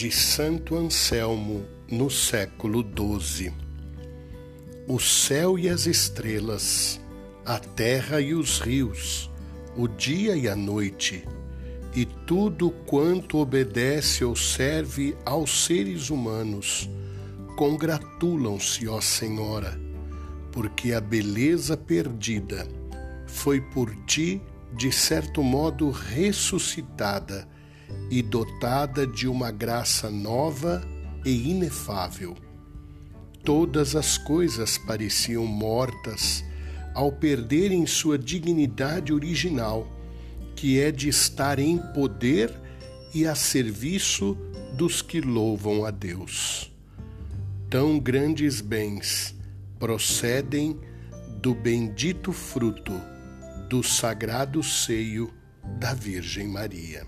de Santo Anselmo no século XII. O céu e as estrelas, a terra e os rios, o dia e a noite, e tudo quanto obedece ou serve aos seres humanos, congratulam-se, ó Senhora, porque a beleza perdida foi por ti, de certo modo, ressuscitada e dotada de uma graça nova e inefável. Todas as coisas pareciam mortas ao perderem sua dignidade original, que é de estar em poder e a serviço dos que louvam a Deus. Tão grandes bens procedem do bendito fruto do sagrado seio da Virgem Maria.